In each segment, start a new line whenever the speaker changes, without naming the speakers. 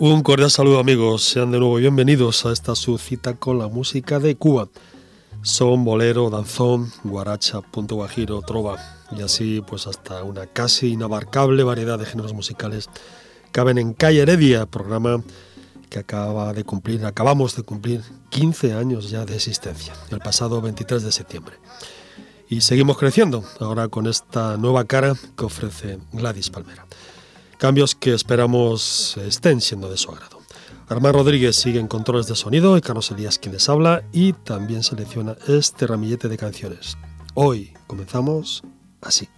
Un cordial saludo amigos, sean de nuevo bienvenidos a esta su cita con la música de Cuba. Son bolero, danzón, guaracha, punto guajiro, trova y así pues hasta una casi inabarcable variedad de géneros musicales caben en Calle Heredia, programa que acaba de cumplir, acabamos de cumplir 15 años ya de existencia, el pasado 23 de septiembre. Y seguimos creciendo, ahora con esta nueva cara que ofrece Gladys Palmera. Cambios que esperamos estén siendo de su agrado. Armán Rodríguez sigue en controles de sonido y Carlos Elías quien les habla y también selecciona este ramillete de canciones. Hoy comenzamos así.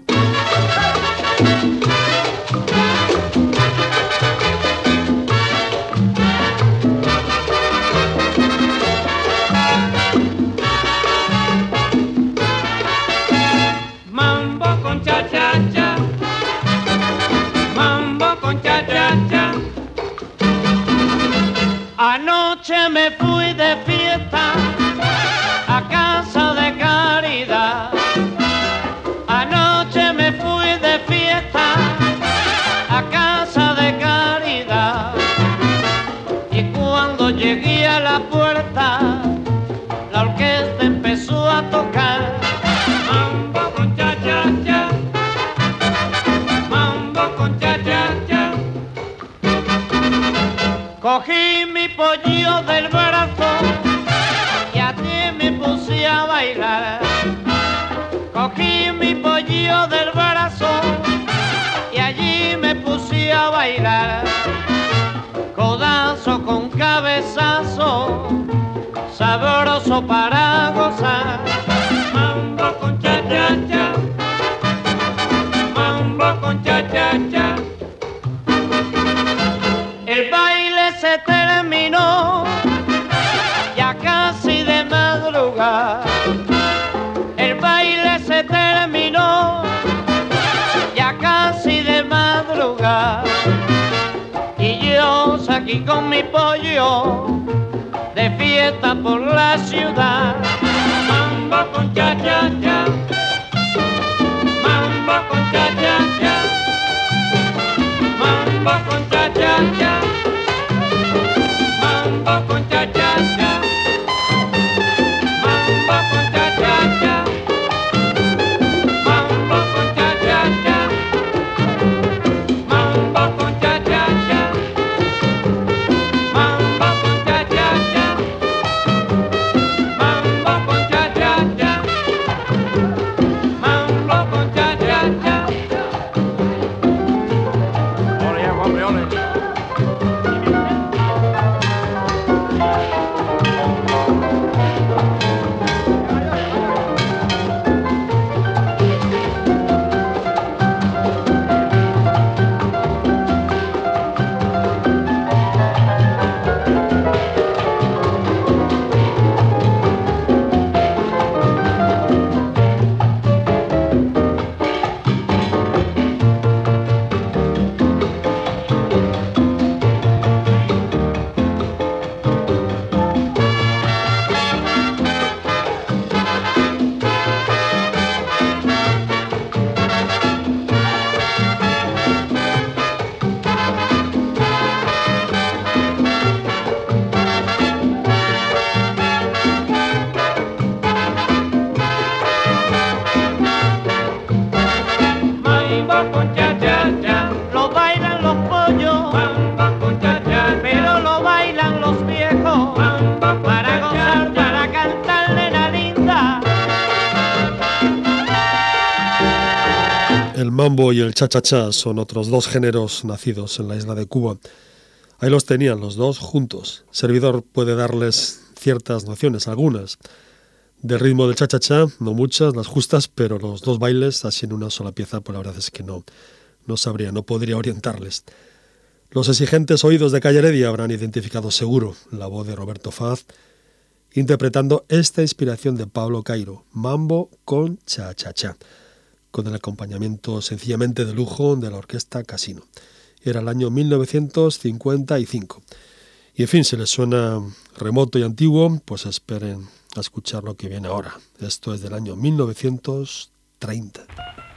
Para gozar. Mambo con cha cha cha. Mambo con cha cha cha. El baile se terminó, ya casi de madrugada. El baile se terminó, ya casi de madrugada. Y yo aquí con mi pollo, por la ciudad.
Cha-cha-cha son otros dos géneros nacidos en la isla de Cuba. Ahí los tenían los dos juntos. Servidor puede darles ciertas nociones, algunas.
de ritmo del cha-cha-cha, no muchas, las justas, pero los dos bailes, así en una sola pieza, pues la verdad es que no, no sabría, no podría orientarles. Los exigentes oídos de Calle Heredia habrán identificado seguro la voz de Roberto Faz, interpretando esta inspiración de Pablo Cairo, Mambo con cha-cha-cha, con el acompañamiento sencillamente de lujo de la orquesta Casino. Era el año 1955. Y en fin, si les suena remoto y antiguo, pues esperen a escuchar lo que viene ahora. Esto es del año 1930.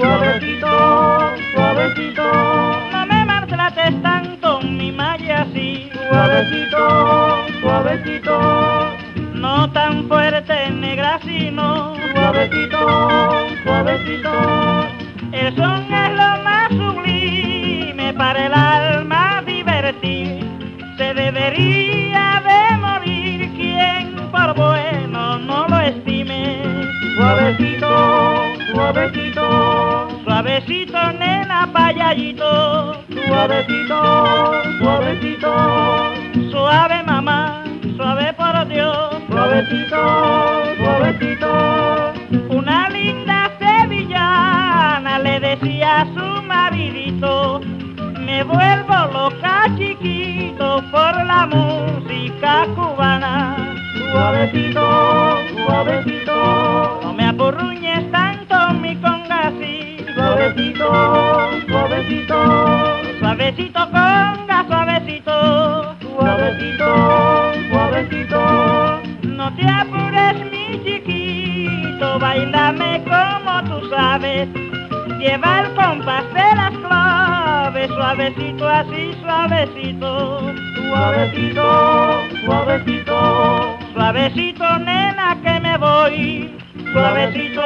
Suavecito, suavecito. No me maltrates tanto mi malla así. Suavecito, suavecito. No tan fuerte, negra, sino. Suavecito, suavecito. El son es lo más sublime para el alma divertir. Se debería de morir quien por bueno no lo estime. Suavecito. Suavecito, suavecito, nena, payallito. Suavecito, suavecito. Suave, mamá, suave por Dios. Suavecito, suavecito. Una linda sevillana le decía a su maridito. Me vuelvo loca, chiquito, por la música cubana. Suavecito, suavecito. No me apurruñes suavecito, suavecito, suavecito conga, suavecito, suavecito, suavecito. No te apures mi chiquito, bailame como tú sabes, lleva el compás de las claves, suavecito así, suavecito, suavecito, suavecito, suavecito nena que me voy, suavecito,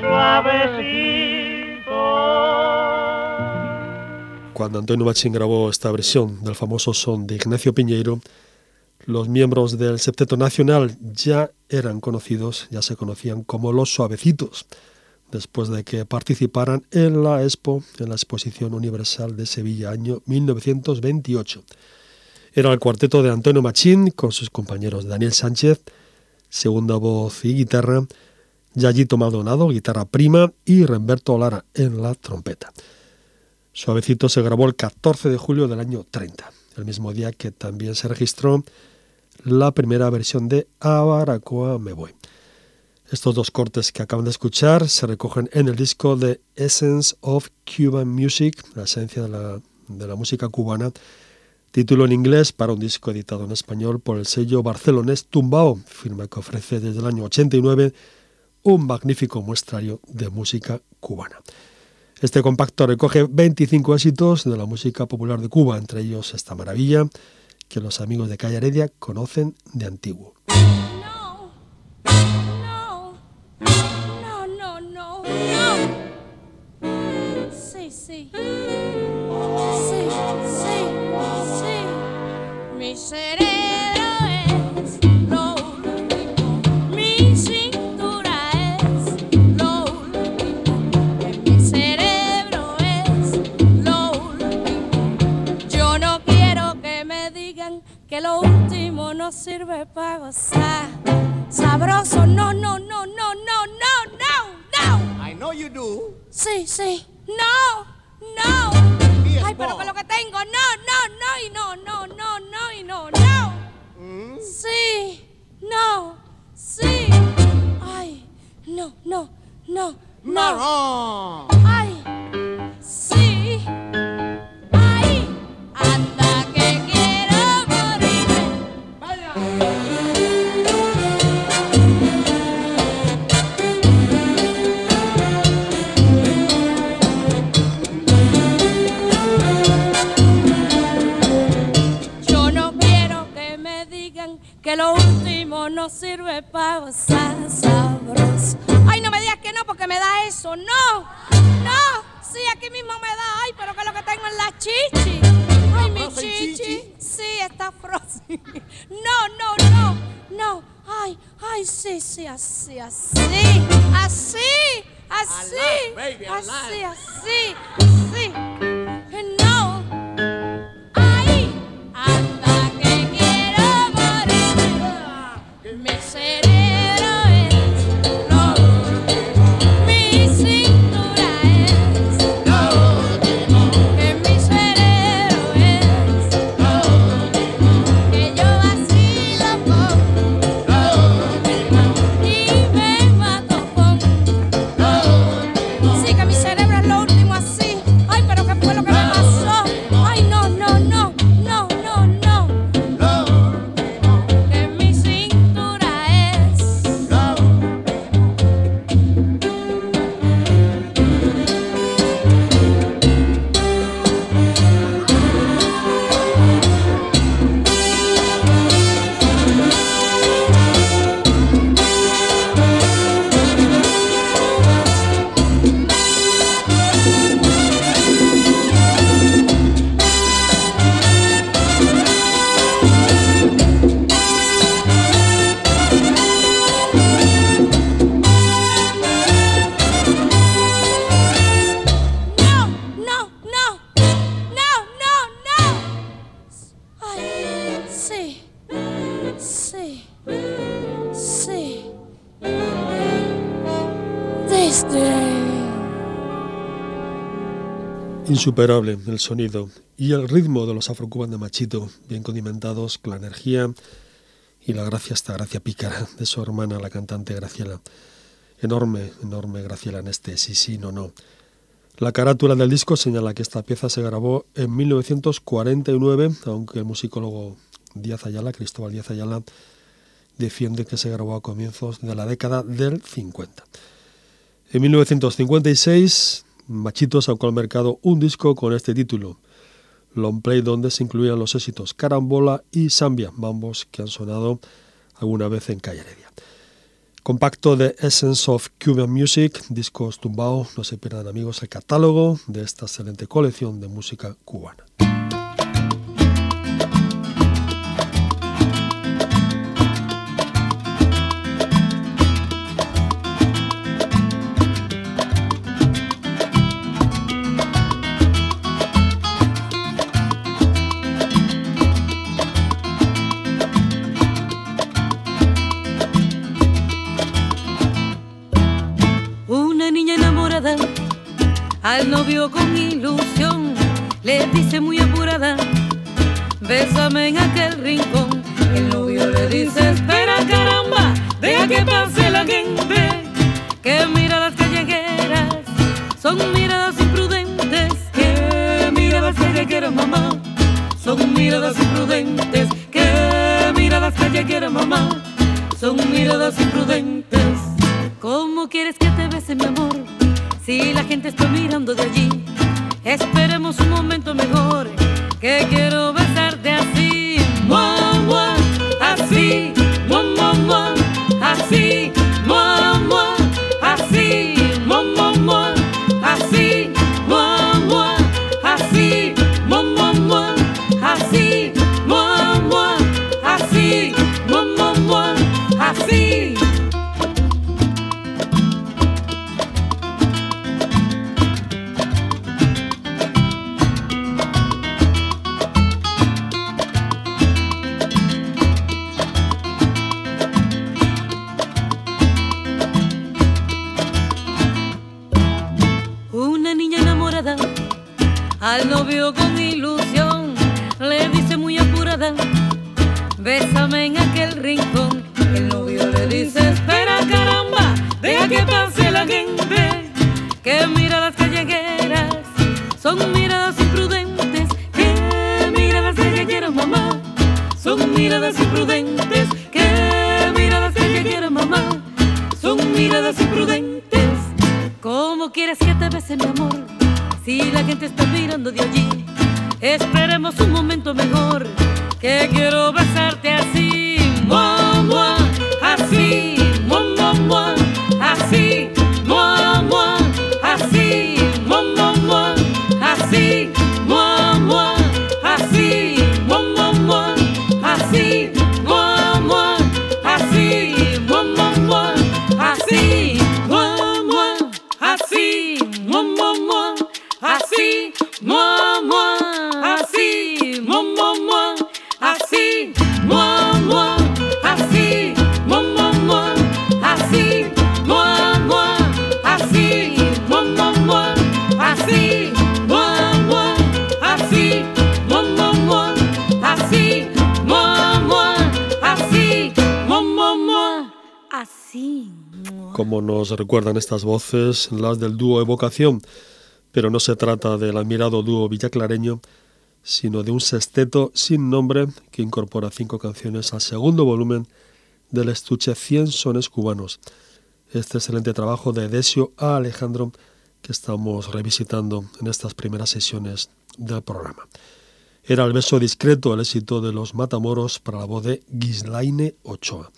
suavecito. Antonio Machín grabó esta versión del famoso son de Ignacio Piñeiro, los miembros del Septeto Nacional ya eran conocidos, ya se conocían como los Suavecitos, después de que participaran en la Expo, en la Exposición Universal de Sevilla, año 1928. Era el cuarteto de Antonio Machín con sus compañeros Daniel Sánchez, segunda voz y guitarra, Yayito Maldonado, guitarra prima, y Remberto Lara en la trompeta. Suavecito se grabó el 14 de julio del año 30, el mismo día que también se registró la primera versión de Abaracoa Me Voy. Estos dos cortes que acaban de escuchar se recogen en el disco de Essence of Cuban Music, la esencia de la, de la música cubana, título en inglés para un disco editado en español por el sello barcelonés Tumbao, firma que ofrece desde el año 89 un magnífico muestrario de música cubana. Este compacto recoge 25 éxitos de la música popular de Cuba, entre ellos esta maravilla que los amigos de Calle Heredia conocen de antiguo.
Yo no quiero sirve para gozar. Sabroso, no, no, no, no, no, no, no, no.
I know you do.
Sí, sí, no, no. Ay, pero con lo que tengo, no, no, no, y no, no, no, no, y no, no.
Mm.
Sí, no, sí. Ay, no, no, no, no.
Marrón.
Ay, sí. Sabroso. Ay, no me digas que no porque me da eso. No, no. Sí, aquí mismo me da. Ay, pero que lo que tengo en la chichi. Ay, mi chichi. Sí, está frozen. No, no, no, no. Ay, ay, sí, sí, así, así. Así, así.
Baby,
Así, así, así. No. Ay, anda seré.
Insuperable el sonido y el ritmo de los afrocuban de Machito, bien condimentados con la energía y la gracia, esta gracia pícara de su hermana, la cantante Graciela. Enorme, enorme Graciela en este sí, sí, no, no. La carátula del disco señala que esta pieza se grabó en 1949, aunque el musicólogo Díaz Ayala, Cristóbal Díaz Ayala, defiende que se grabó a comienzos de la década del 50. En 1956, Machito sacó al mercado un disco con este título, long play donde se incluían los éxitos Carambola y Zambia, ambos que han sonado alguna vez en Calle Heredia. Compacto de Essence of Cuban Music, discos tumbao, no se pierdan amigos el catálogo de esta excelente colección de música cubana.
Al novio con ilusión le dice muy apurada, bésame en aquel rincón. El novio le dice, espera caramba, deja que pase la gente, que miradas callejeras son miradas imprudentes, que miradas callejeras mamá, son miradas imprudentes, que miradas callejeras mamá, son miradas imprudentes. ¿Cómo quieres que te bese, mi amor? Si la gente está mirando de allí, esperemos un momento mejor. Que quiero besarte así, mua, mua, así, bésame en aquel rincón. El novio le dice, espera caramba, deja que pase la gente, que miradas callejeras son miradas imprudentes, que miradas callejeras mamá, son miradas imprudentes, que miradas callejeras mamá, son miradas imprudentes. ¿Cómo quieres que te bese mi amor? Si la gente está mirando de allí, esperemos un momento mejor, que quiero besarte
acontece nos recuerdan estas voces, las del dúo Evocación, pero no se trata del admirado dúo villaclareño, sino de un sexteto sin nombre que incorpora cinco canciones al segundo volumen del estuche 100 sones cubanos. Este excelente trabajo de Desio A. Alejandro que estamos revisitando en estas primeras sesiones del programa. Era el beso discreto el éxito de los Matamoros para la voz de Gislaine Ochoa.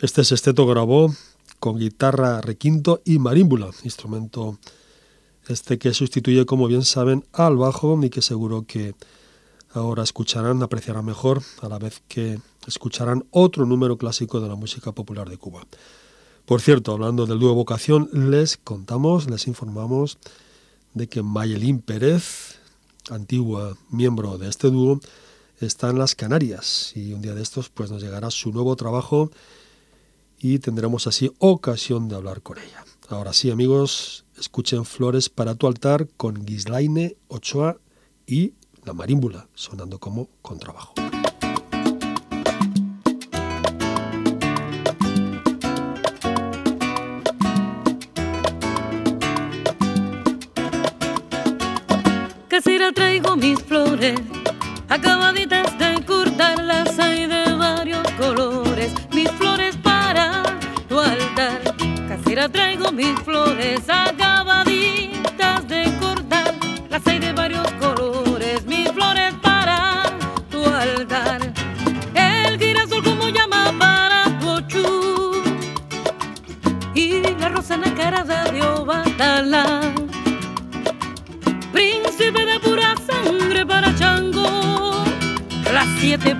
Este sexteto grabó con guitarra requinto y marímbula, instrumento este que sustituye, como bien saben, al bajo y que seguro que ahora escucharán, apreciarán mejor, a la vez que escucharán otro número clásico de la música popular de Cuba. Por cierto, hablando del dúo Vocación, les contamos, les informamos de que Mayelín Pérez, antigua miembro de este dúo, está en las Canarias y un día de estos pues nos llegará su nuevo trabajo y tendremos así ocasión de hablar con ella. Ahora sí, amigos, escuchen Flores para tu altar con Gislaine Ochoa y la marímbula sonando como contrabajo.
Casera traigo mis flores, acabaditas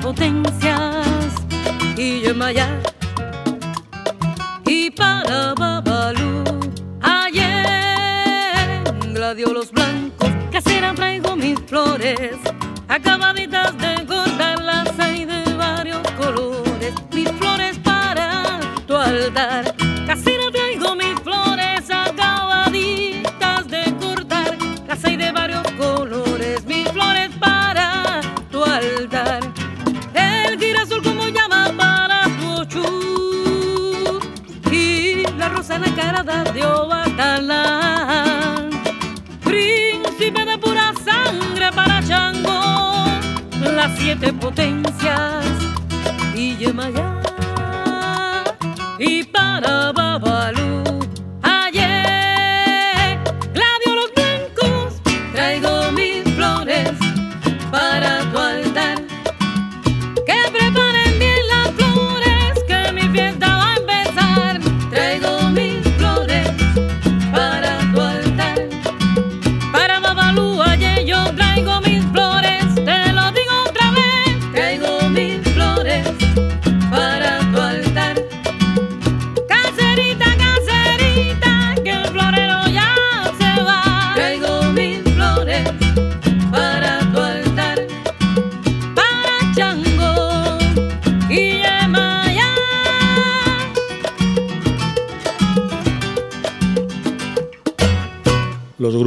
potencias y Yemaya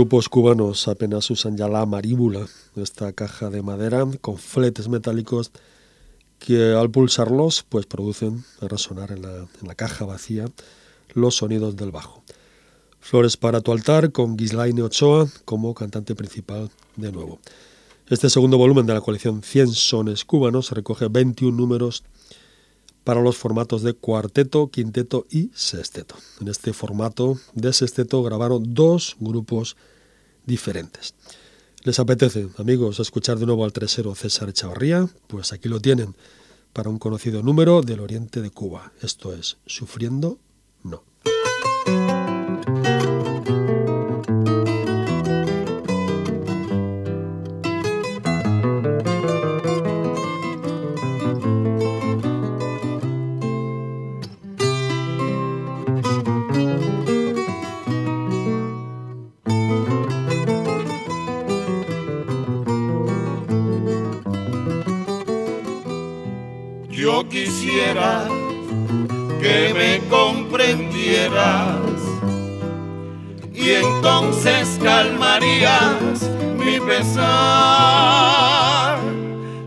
grupos cubanos apenas usan ya la maríbula, esta caja de madera con fletes metálicos que al pulsarlos pues producen a resonar en la, en la caja vacía los sonidos del bajo. Flores para tu altar con Gislaine Ochoa como cantante principal de nuevo. Este segundo volumen de la colección 100 sones cubanos recoge 21 números para los formatos de cuarteto, quinteto y sexteto. En este formato de sexteto grabaron dos grupos diferentes. ¿Les apetece, amigos, escuchar de nuevo al tresero César Echavarría? Pues aquí lo tienen, para un conocido número del oriente de Cuba. Esto es Sufriendo No.
Quisiera que me comprendieras y entonces calmarías mi pesar.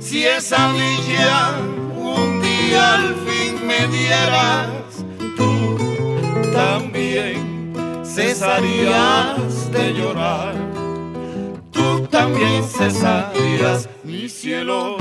Si esa villa un día al fin me dieras, tú también cesarías de llorar. Tú también cesarías mi cielo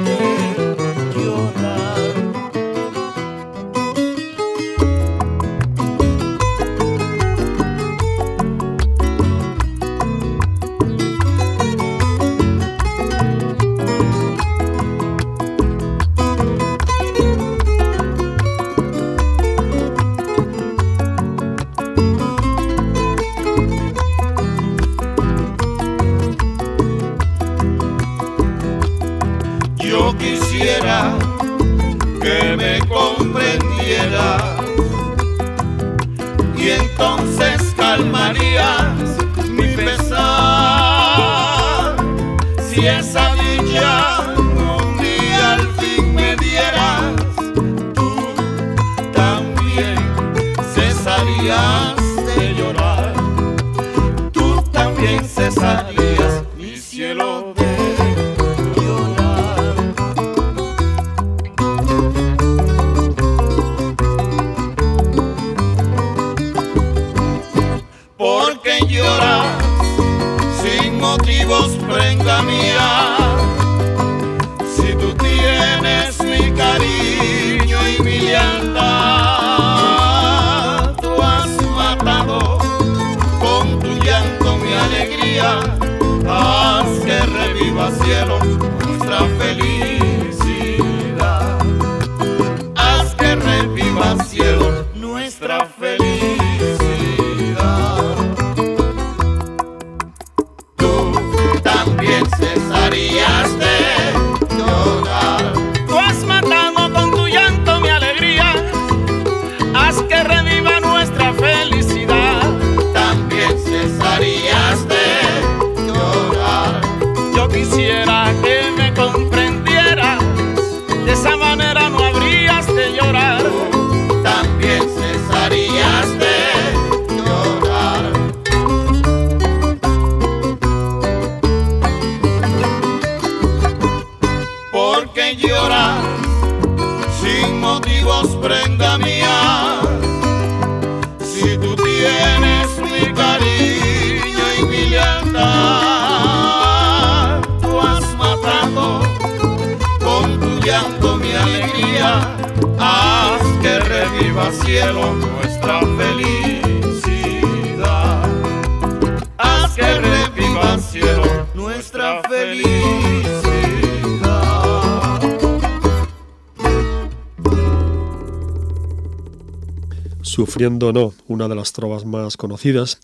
Sufriendo no, una de las trovas más conocidas.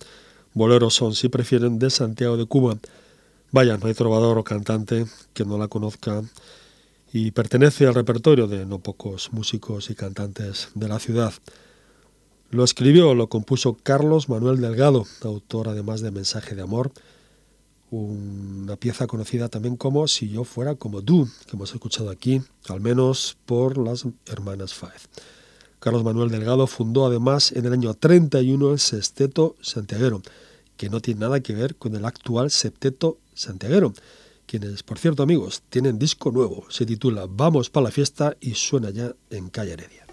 Boleros son, si prefieren, de Santiago de Cuba. Vaya, no hay trovador o cantante que no la conozca y pertenece al repertorio de no pocos músicos y cantantes de la ciudad. Lo escribió, lo compuso Carlos Manuel Delgado, autor además de Mensaje de Amor, una pieza conocida también como Si yo fuera como tú, que hemos escuchado aquí, al menos por las hermanas Faez. Carlos Manuel Delgado fundó además en el año 31 el Sexteto Santiaguero,
que no tiene nada que ver con el actual Septeto Santiaguero, quienes, por cierto amigos, tienen disco nuevo, se titula Vamos para la fiesta y suena ya en Calle Heredia.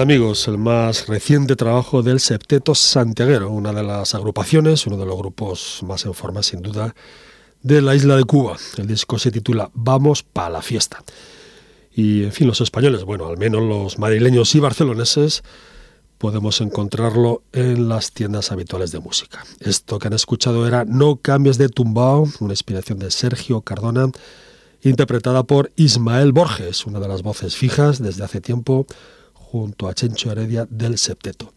Amigos el más reciente trabajo del Septeto Santiaguero, una de las agrupaciones, uno de los grupos más en forma sin duda de la isla de Cuba. El disco se titula Vamos pa' la fiesta. Y en fin, los españoles, bueno, al menos los madrileños y barceloneses, podemos encontrarlo en las tiendas habituales de música. Esto que han escuchado era No cambies de tumbao, una inspiración de Sergio Cardona, interpretada por Ismael Borges, una de las voces fijas desde hace tiempo junto a Chencho Heredia del Septeto.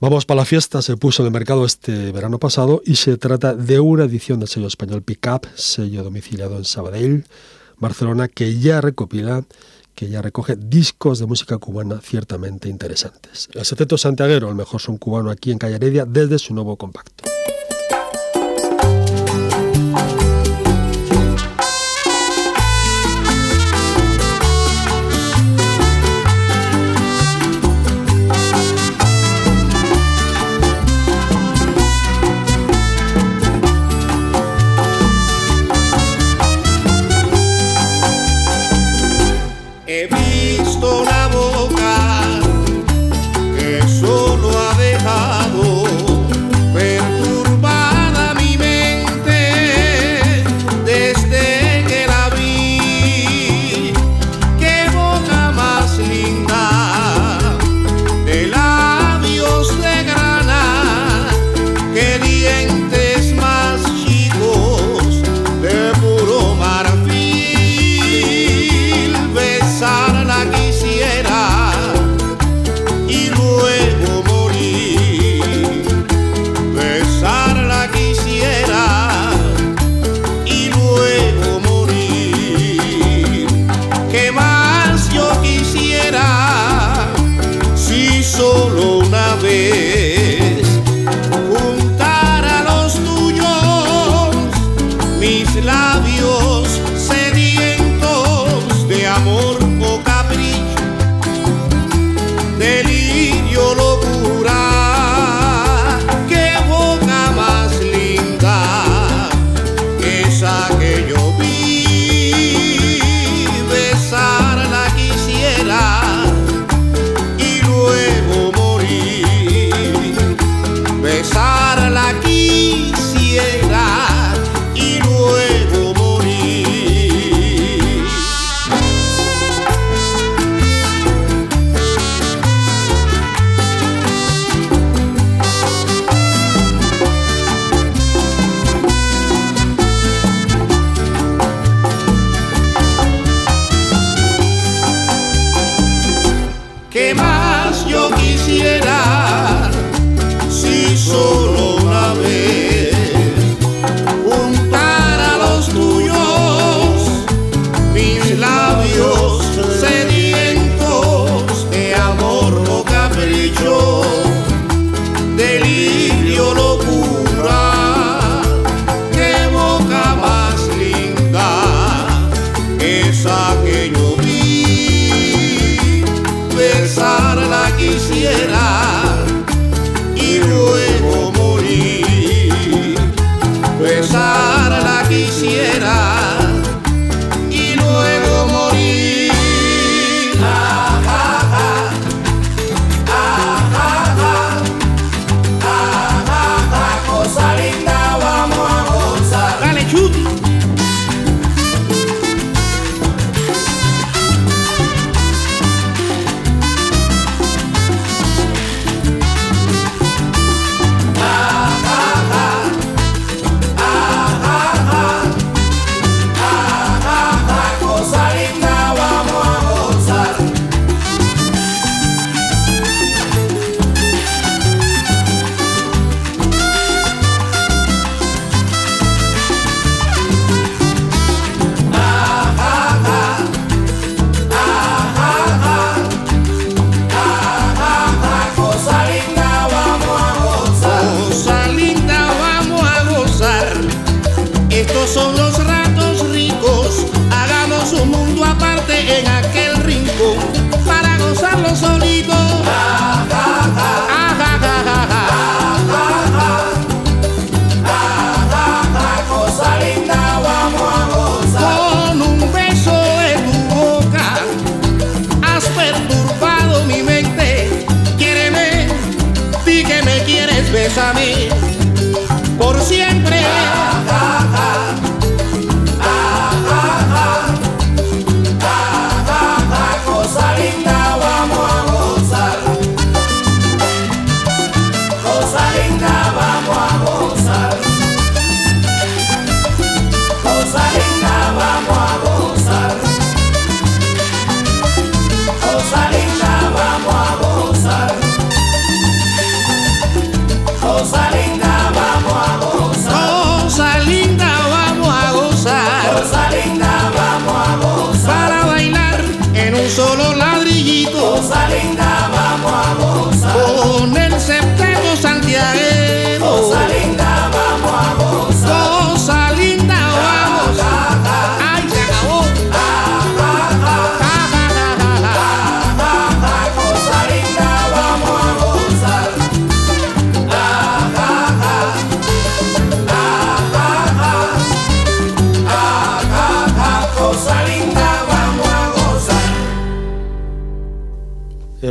Vamos para la fiesta, se puso en el mercado este verano pasado y se trata de una edición del sello español Pickup, sello domiciliado en Sabadell, Barcelona, que ya recopila que ya recoge discos de música cubana ciertamente interesantes. El Septeto Santiaguero, el mejor son cubano aquí en Calle Heredia, desde su nuevo compacto.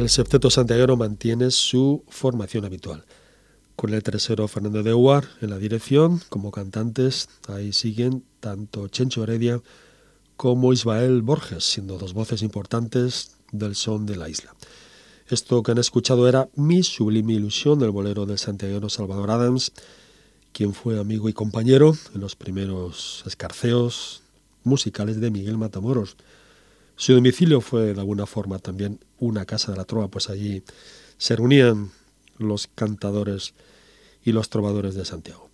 El septeto santiaguero
mantiene su formación habitual. Con el tercero Fernando de Huar en la dirección, como cantantes, ahí siguen tanto Chencho Heredia como Ismael Borges, siendo dos voces importantes del son de la isla. Esto que han escuchado era Mi sublime ilusión, del bolero del santiaguero Salvador Adams, quien fue amigo y compañero en los primeros escarceos musicales de Miguel Matamoros. Su domicilio fue de alguna forma también una casa de la trova, pues allí se reunían los cantadores y los trovadores de Santiago.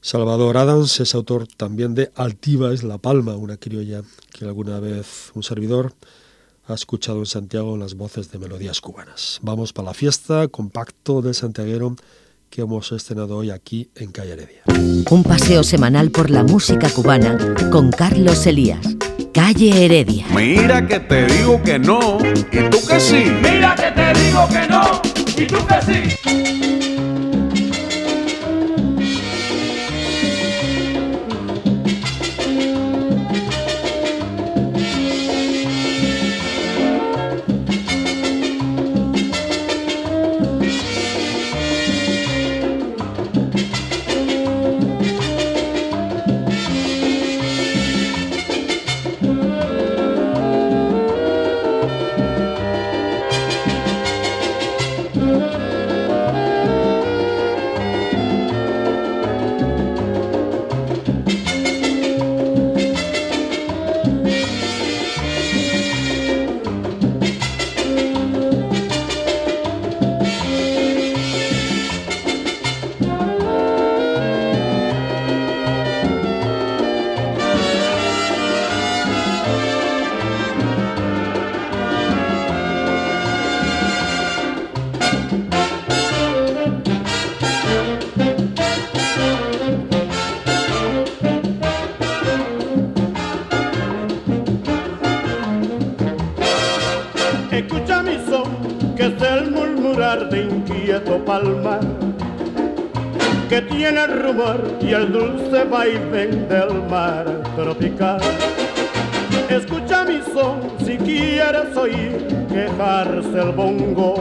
Salvador Adams es autor también de Altiva es la Palma, una criolla que alguna vez un servidor ha escuchado en Santiago las voces de melodías cubanas. Vamos para la fiesta, compacto del santiaguero que hemos estrenado hoy aquí en Calle Heredia.
Un paseo semanal por la música cubana con Carlos Elías. Calle Heredia.
Mira que te digo que no, y tú que sí.
Mira que te digo que no, y tú que sí.
Y el dulce vaivén del mar tropical. Escucha mi son, si quieres oír quejarse el bongo,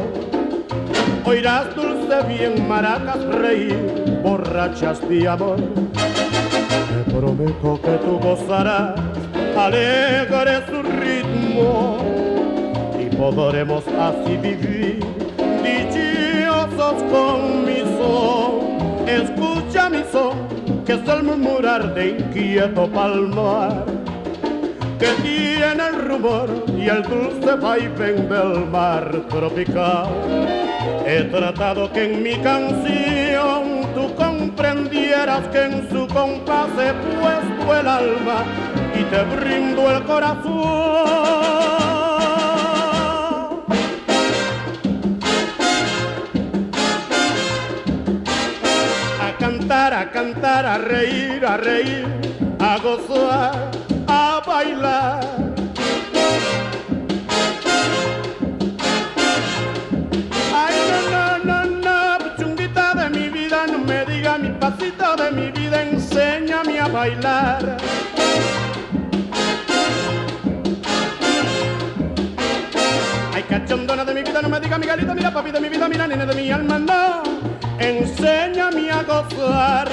oirás dulce bien maracas reír, borrachas de amor. Te prometo que tú gozarás alegre su ritmo y podremos así vivir dichosos con mi son. Escucha mi son, que es el murmurar de inquieto palmar, que tiene el rumor y el dulce vaivén del mar tropical. He tratado que en mi canción tú comprendieras que en su compás he puesto el alma y te brindo el corazón. Cantar, a reír, a reír, a gozar, a bailar. Ay, no, no, no, no, chunguita de mi vida, no me diga mi pasito de mi vida, enséñame a bailar. cachondona de mi vida, no me diga Miguelita, mira papi de mi vida, mira nene de mi alma, no. A gozar.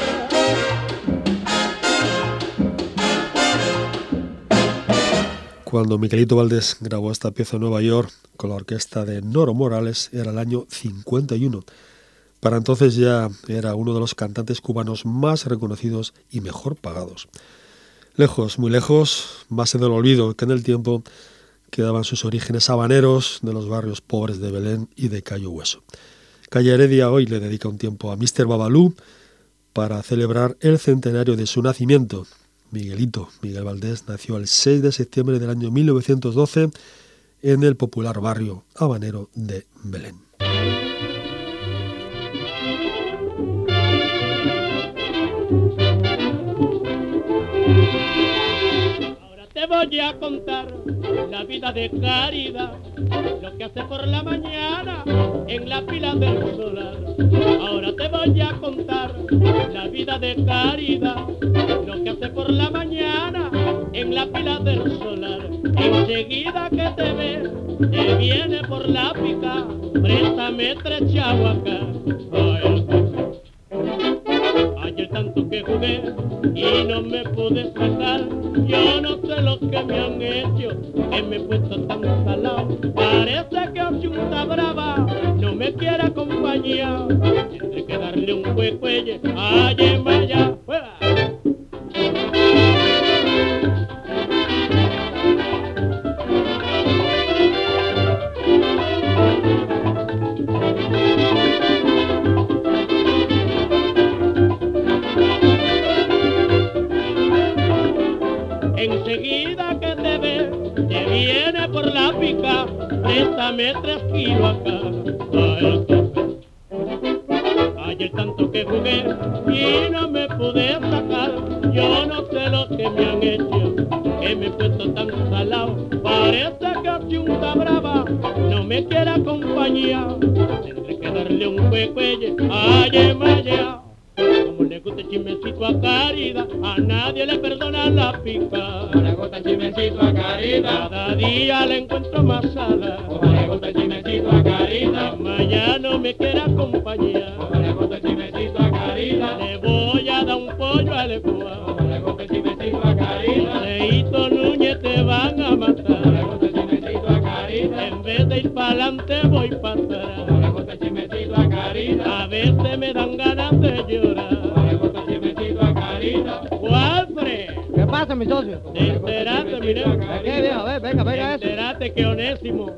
Cuando Miguelito Valdés grabó esta pieza en Nueva York con la orquesta de Noro Morales era el año 51. Para entonces ya era uno de los cantantes cubanos más reconocidos y mejor pagados. Lejos, muy lejos, más en el olvido que en el tiempo, quedaban sus orígenes habaneros de los barrios pobres de Belén y de Cayo Hueso. Calle Heredia hoy le dedica un tiempo a Mr. Babalú para celebrar el centenario de su nacimiento. Miguelito, Miguel Valdés, nació el 6 de septiembre del año 1912 en el popular barrio habanero de Belén.
Voy a contar la vida de caridad, lo que hace por la mañana en la pila del solar. Ahora te voy a contar la vida de caridad, lo que hace por la mañana en la pila del solar. Enseguida que te ve, te viene por la pica, préstame tres acá. Tanto que jugué y no me pude sacar. Yo no sé lo que me han hecho, que me he puesto tan salado. Parece que Ochunta Brava no me quiere acompañar. Tendré que darle un cuecuelle, ay, vaya, fuera. Préstame tres kilos acá. Ayer tanto que jugué y no me pude sacar, yo no sé lo que me han hecho, que me he puesto tan salado. Parece que una brava no me quiere acompañar, tendré que darle un cuecuelle, ay, maya. Como le gusta el a caridad, a nadie le perdona la pica.
Le gusta
cada día le encuentro más sala.
Como le gusta el chismecito a caridad,
mañana me quiere acompañar.
Como le a
voy a dar un pollo al.
Como le gusta el a caridad,
Leito Núñez te van a matar.
Chismecito a
en vez de ir para adelante voy para atrás.
A caridad,
a veces me dan ganas de llorar.
¿Qué pasa, mi socio?
Te enteraste, mire.
¿Qué, viejo? A ver, venga, venga eso.
Que Onésimo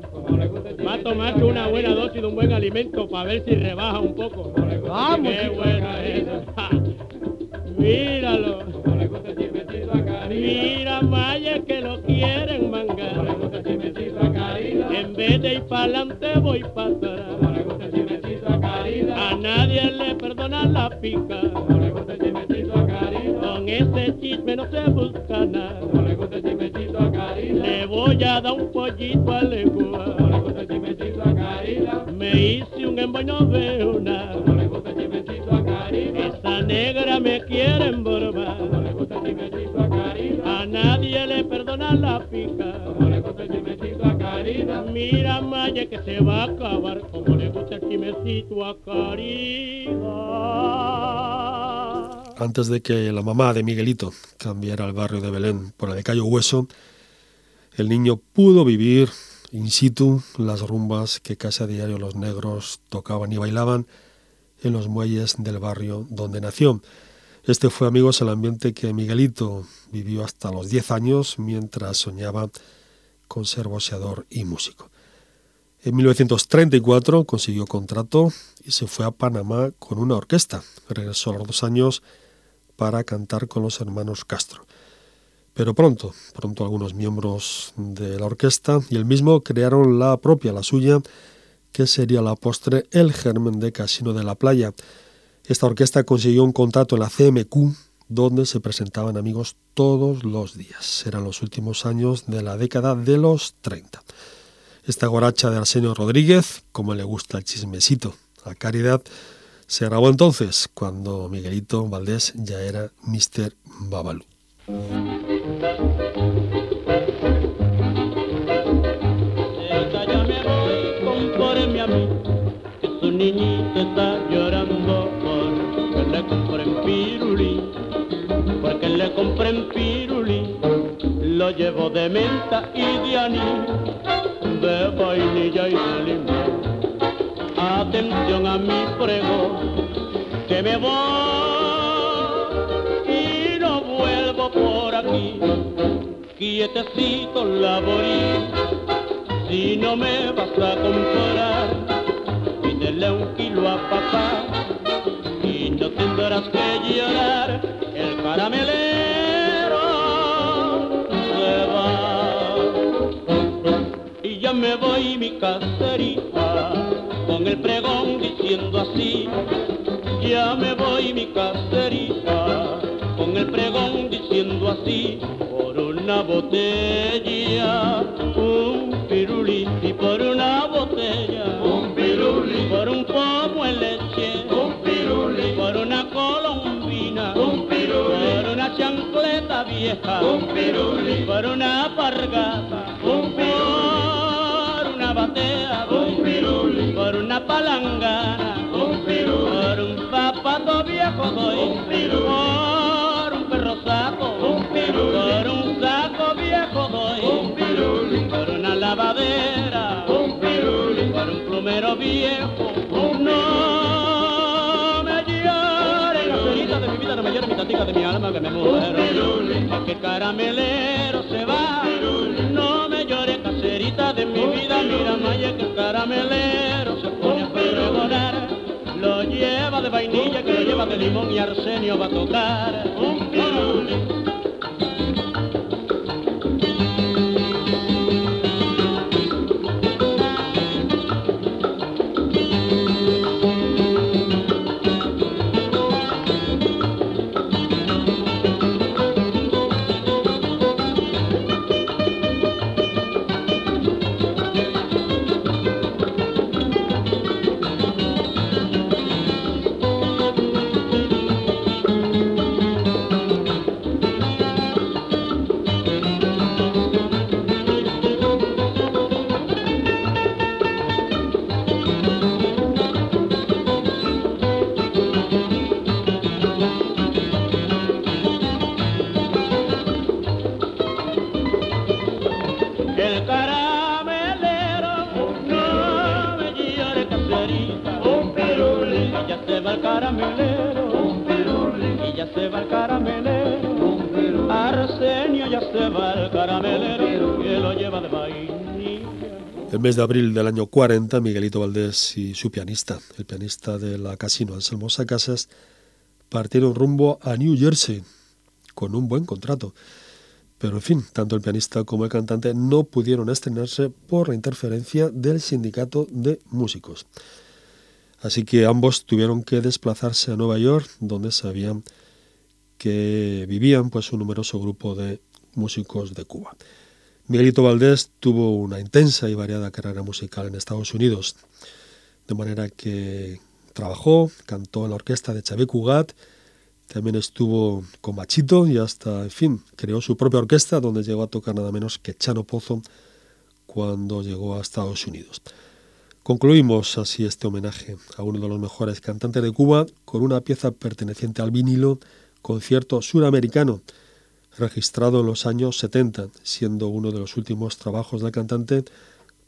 va a tomarse una buena dosis de un buen alimento para ver si rebaja un poco.
Vamos,
Qué bueno es eso. Míralo. Mira, Maya, que lo quieren mangar. En vez de ir para adelante voy para atrás.
A
nadie le perdona la pica. Ese chisme no se busca nada.
Como le gusta el chismecito a caridad,
Le voy a dar un pollito a
Como le
legua.
gusta el chismecito a caridad,
Me hice un emboy, no veo nada.
Como le gusta el chismecito a caridad,
Esa negra me quiere emborbar.
Como le gusta el chismecito a caridad,
A nadie le perdona la pica.
Como le gusta el chismecito a caridad,
Mira, Maya, que se va a acabar. Como le gusta el chimecito a caridad.
Antes de que la mamá de Miguelito cambiara el barrio de Belén por el de Cayo Hueso, el niño pudo vivir in situ las rumbas que casi a diario los negros tocaban y bailaban en los muelles del barrio donde nació. Este fue, amigos, el ambiente que Miguelito vivió hasta los 10 años mientras soñaba con ser boxeador y músico. En 1934 consiguió contrato y se fue a Panamá con una orquesta. Regresó a los dos años para cantar con los hermanos Castro. Pero pronto, pronto algunos miembros de la orquesta y él mismo crearon la propia, la suya, que sería la postre El Germen de Casino de la Playa. Esta orquesta consiguió un contrato en la CMQ, donde se presentaban amigos todos los días. Eran los últimos años de la década de los 30. Esta goracha de Arsenio Rodríguez, como le gusta el chismecito a Caridad, se grabó entonces cuando Miguelito Valdés ya era Mr. Babalu.
Su niñito está llorando por pirulí, porque le compré en pirulí, lo llevo de menta y de anís, de vainilla y de limón. Atención a mi prego, que me voy y no vuelvo por aquí, quietecito laborí, si no me vas a comprar, pídele un kilo a papá y no tendrás que llorar, el ya me voy mi caserita, con el pregón diciendo así, ya me voy mi caserita, con el pregón diciendo así, por una botella, un pirulí, y por una botella, un pirulí, por un pomo en leche, un pirulí, por una colombina, un pirulí, por una chancleta vieja, un pirulí, por una pargata, un pirulí, una palangana, un pirulí, por un zapato viejo doy, un pirulí, por un perro saco, un pirulí, por un saco viejo doy, un pirulí, por una lavadera, un pirulí, por un plumero viejo, un no me llores, caserita de mi vida, no me llores mi tatica de mi alma que me muero, es que caramelero se va, no me llores caserita de mi vida, mira Maya que el caramelero lleva de vainilla, que lo lleva de limón y arsenio va a tocar,
mes de abril del año 40, Miguelito Valdés y su pianista, el pianista de la Casino Anselmo Casas, partieron rumbo a New Jersey con un buen contrato. Pero en fin, tanto el pianista como el cantante no pudieron estrenarse por la interferencia del sindicato de músicos. Así que ambos tuvieron que desplazarse a Nueva York, donde sabían que vivían pues un numeroso grupo de músicos de Cuba. Miguelito Valdés tuvo una intensa y variada carrera musical en Estados Unidos, de manera que trabajó, cantó en la orquesta de Xavier Cugat, también estuvo con Machito y hasta, en fin, creó su propia orquesta donde llegó a tocar nada menos que Chano Pozo cuando llegó a Estados Unidos. Concluimos así este homenaje a uno de los mejores cantantes de Cuba con una pieza perteneciente al vinilo Concierto Suramericano, registrado en los años 70, siendo uno de los últimos trabajos del cantante,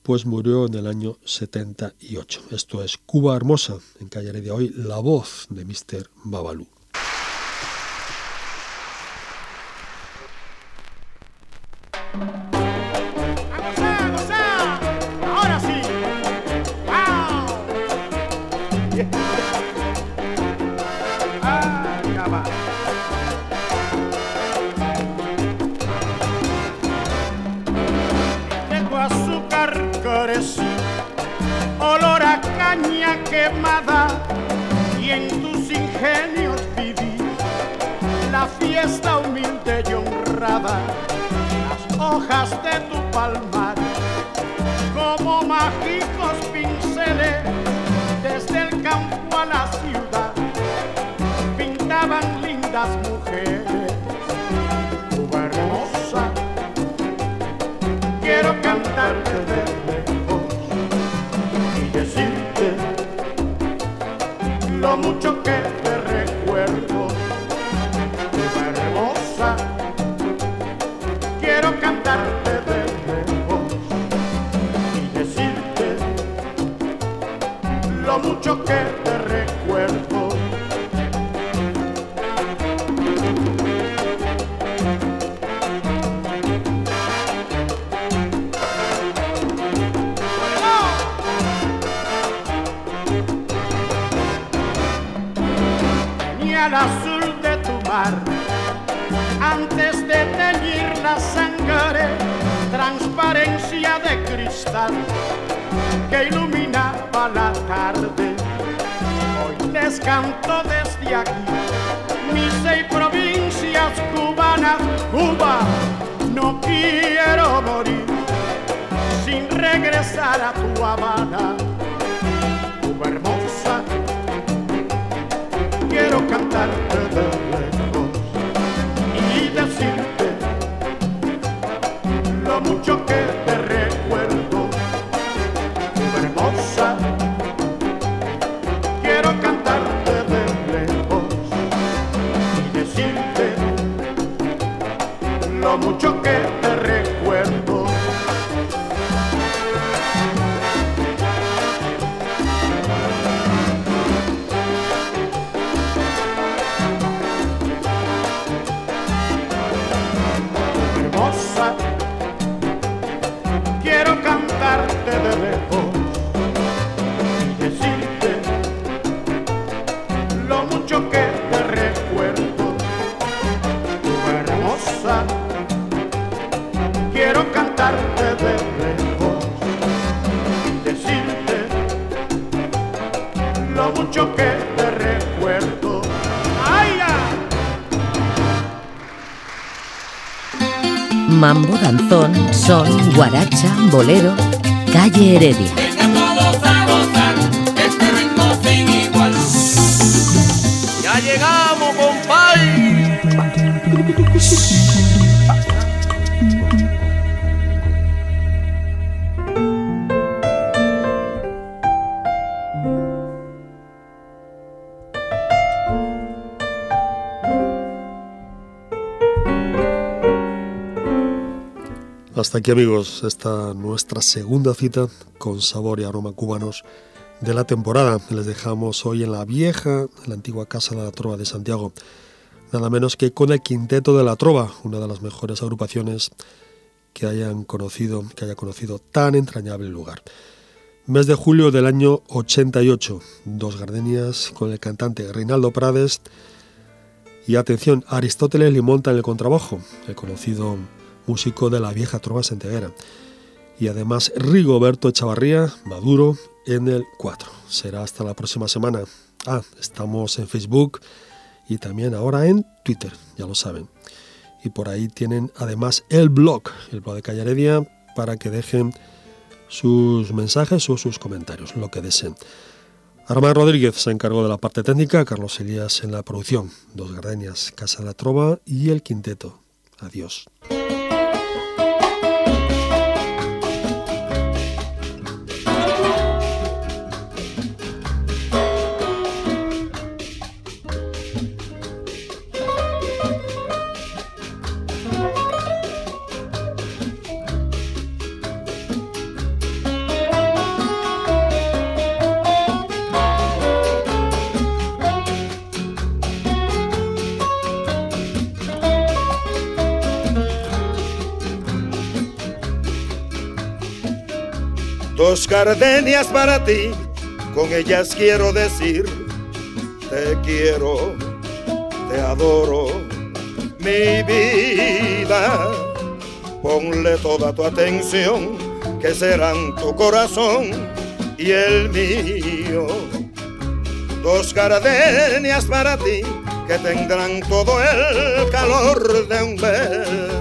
pues murió en el año 78. Esto es Cuba Hermosa, en Calle Heredia hoy, la voz de Mr. Babalú.
Tus ingenios viví la fiesta humilde y honrada las hojas de tu palmar como mágicos pinceles desde el campo a la ciudad pintaban lindas mujeres. Cuba hermosa quiero cantarte. de Quiero
Mambo, danzón, son, guaracha, bolero, calle Heredia.
Ya llegamos.
Hasta aquí amigos, esta nuestra segunda cita con sabor y aroma cubanos de la temporada. Les dejamos hoy en la vieja, en la antigua Casa de la Trova de Santiago, nada menos que con el Quinteto de la Trova, una de las mejores agrupaciones que hayan conocido, que haya conocido tan entrañable lugar. Mes de julio del año 88, dos gardenias con el cantante Reinaldo Prades y atención, Aristóteles Limonta en el contrabajo, el conocido músico de la vieja trova santiaguera. Y además Rigoberto Echavarría, Maduro, en el 4. Será hasta la próxima semana. Ah, estamos en Facebook y también ahora en Twitter, ya lo saben. Y por ahí tienen además el blog, el blog de Calle Heredia, para que dejen sus mensajes o sus comentarios, lo que deseen. Armand Rodríguez se encargó de la parte técnica, Carlos Elías en la producción, Dos Gardenias, Casa de la Trova y el Quinteto. Adiós.
Gardenias para ti, con ellas quiero decir, te quiero, te adoro, mi vida. Ponle toda tu atención, que serán tu corazón y el mío. Dos gardenias para ti, que tendrán todo el calor de un beso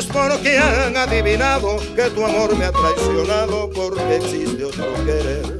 es porque han adivinado que tu amor me ha traicionado porque existe otro querer.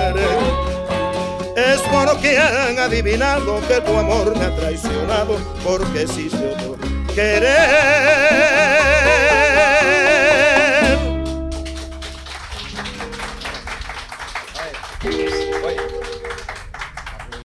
es porque han adivinado que tu amor me ha traicionado porque existe otro querer.